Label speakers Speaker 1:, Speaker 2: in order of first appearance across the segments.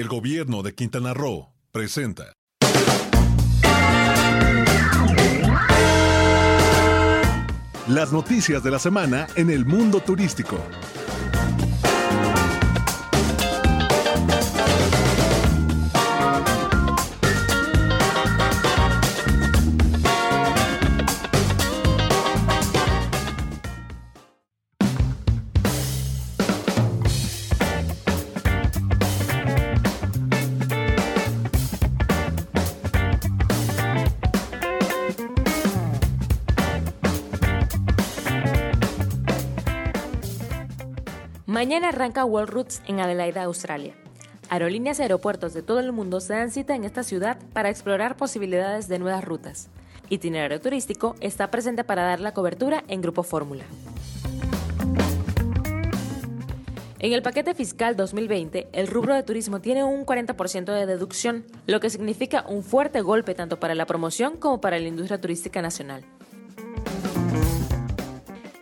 Speaker 1: El gobierno de Quintana Roo presenta. Las noticias de la semana en el mundo turístico.
Speaker 2: Mañana arranca World Routes en Adelaida, Australia. Aerolíneas y aeropuertos de todo el mundo se dan cita en esta ciudad para explorar posibilidades de nuevas rutas. Itinerario Turístico está presente para dar la cobertura en Grupo Fórmula. En el paquete fiscal 2020, el rubro de turismo tiene un 40% de deducción, lo que significa un fuerte golpe tanto para la promoción como para la industria turística nacional.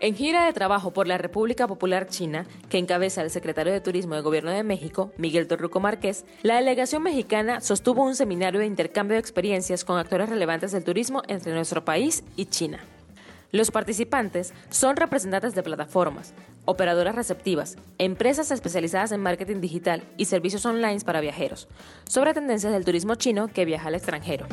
Speaker 2: En gira de trabajo por la República Popular China, que encabeza el secretario de Turismo del Gobierno de México, Miguel Torruco Márquez, la delegación mexicana sostuvo un seminario de intercambio de experiencias con actores relevantes del turismo entre nuestro país y China. Los participantes son representantes de plataformas, operadoras receptivas, empresas especializadas en marketing digital y servicios online para viajeros, sobre tendencias del turismo chino que viaja al extranjero.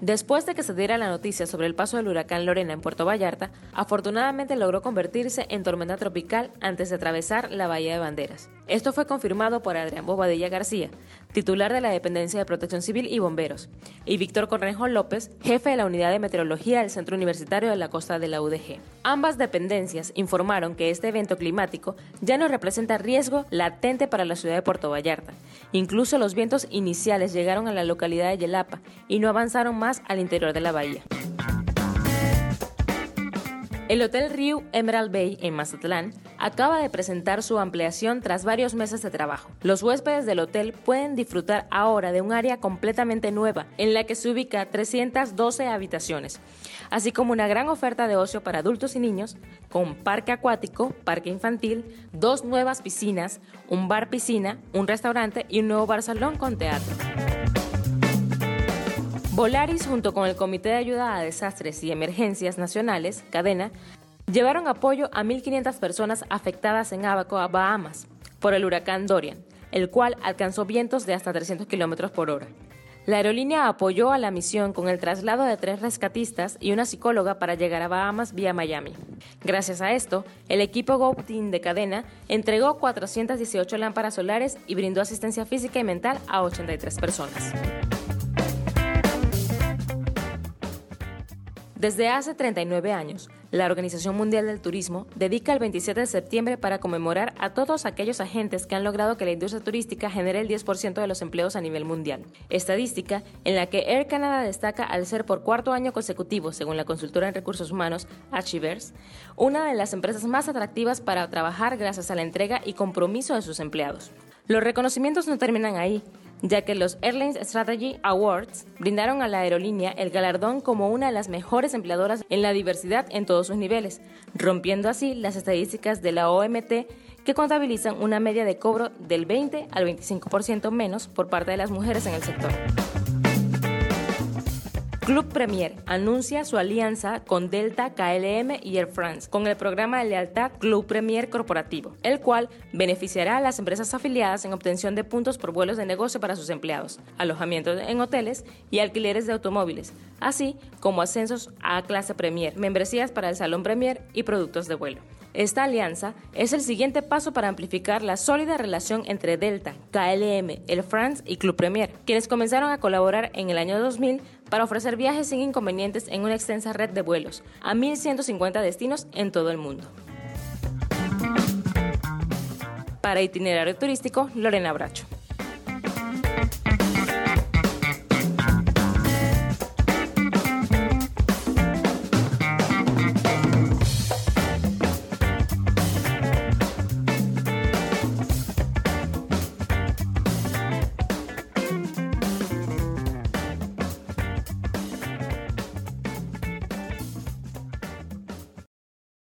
Speaker 2: Después de que se diera la noticia sobre el paso del huracán Lorena en Puerto Vallarta, afortunadamente logró convertirse en tormenta tropical antes de atravesar la Bahía de Banderas. Esto fue confirmado por Adrián Bobadilla García, titular de la Dependencia de Protección Civil y Bomberos, y Víctor Cornejo López, jefe de la Unidad de Meteorología del Centro Universitario de la Costa de la UDG. Ambas dependencias informaron que este evento climático ya no representa riesgo latente para la ciudad de Puerto Vallarta. Incluso los vientos iniciales llegaron a la localidad de Yelapa y no avanzaron más al interior de la bahía. El Hotel Riu Emerald Bay en Mazatlán acaba de presentar su ampliación tras varios meses de trabajo. Los huéspedes del hotel pueden disfrutar ahora de un área completamente nueva en la que se ubica 312 habitaciones, así como una gran oferta de ocio para adultos y niños, con parque acuático, parque infantil, dos nuevas piscinas, un bar piscina, un restaurante y un nuevo bar salón con teatro. Volaris, junto con el Comité de Ayuda a Desastres y Emergencias Nacionales, Cadena, llevaron apoyo a 1.500 personas afectadas en Abaco, Bahamas, por el huracán Dorian, el cual alcanzó vientos de hasta 300 km por hora. La aerolínea apoyó a la misión con el traslado de tres rescatistas y una psicóloga para llegar a Bahamas vía Miami. Gracias a esto, el equipo Go de cadena entregó 418 lámparas solares y brindó asistencia física y mental a 83 personas. Desde hace 39 años, la Organización Mundial del Turismo dedica el 27 de septiembre para conmemorar a todos aquellos agentes que han logrado que la industria turística genere el 10% de los empleos a nivel mundial. Estadística en la que Air Canada destaca al ser por cuarto año consecutivo, según la consultora en recursos humanos Achievers, una de las empresas más atractivas para trabajar gracias a la entrega y compromiso de sus empleados. Los reconocimientos no terminan ahí ya que los Airlines Strategy Awards brindaron a la aerolínea el galardón como una de las mejores empleadoras en la diversidad en todos sus niveles, rompiendo así las estadísticas de la OMT que contabilizan una media de cobro del 20 al 25% menos por parte de las mujeres en el sector. Club Premier anuncia su alianza con Delta, KLM y Air France con el programa de lealtad Club Premier Corporativo, el cual beneficiará a las empresas afiliadas en obtención de puntos por vuelos de negocio para sus empleados, alojamientos en hoteles y alquileres de automóviles, así como ascensos a clase Premier, membresías para el Salón Premier y productos de vuelo. Esta alianza es el siguiente paso para amplificar la sólida relación entre Delta, KLM, Air France y Club Premier, quienes comenzaron a colaborar en el año 2000 para ofrecer viajes sin inconvenientes en una extensa red de vuelos a 1.150 destinos en todo el mundo. Para itinerario turístico, Lorena Bracho.